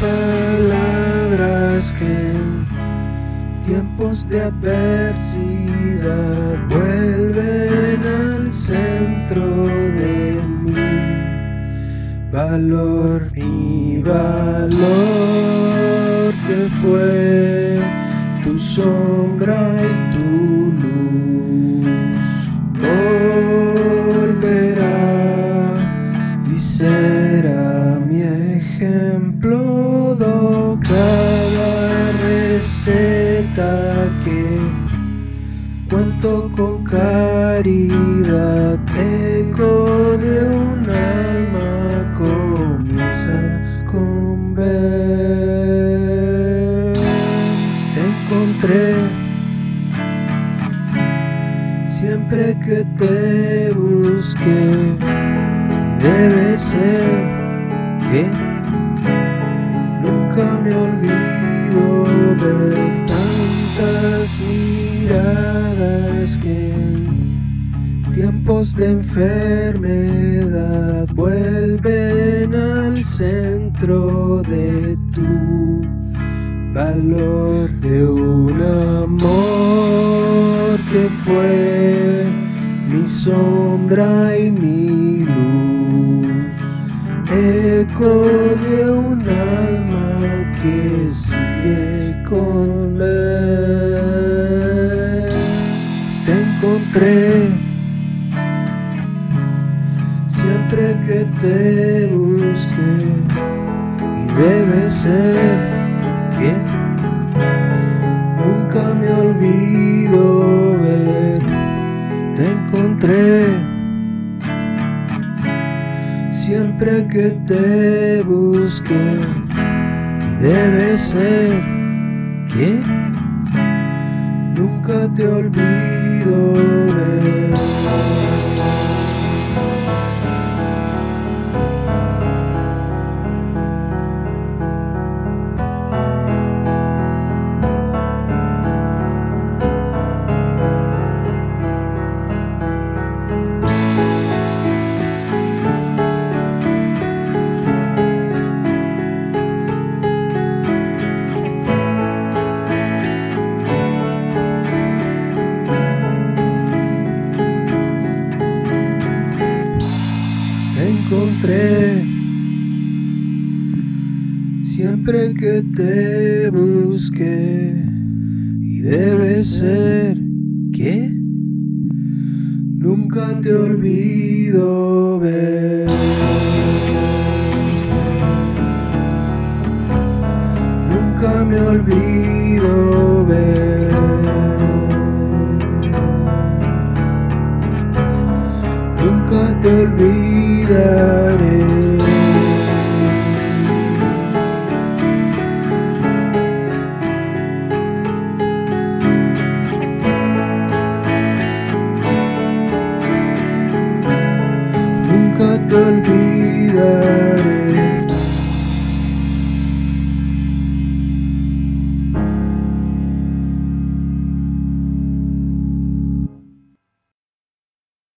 palabras que en tiempos de adversidad vuelven al centro de mi valor, mi valor que fue tu sombra y tu receta que cuento con caridad. Eco de un alma comienza con ver te encontré siempre que te busqué y debe ser que miradas que en tiempos de enfermedad vuelven al centro de tu valor de un amor que fue mi sombra y mi luz, eco de un alma que sigue con siempre que te busqué y debe ser que nunca me olvido ver. Te encontré siempre que te busqué y debe ser que nunca te olvido ver. Encontré siempre que te busqué y debe ser que nunca te olvido ver. Nunca me olvido ver. Te olvidaré. Nunca te olvidaré.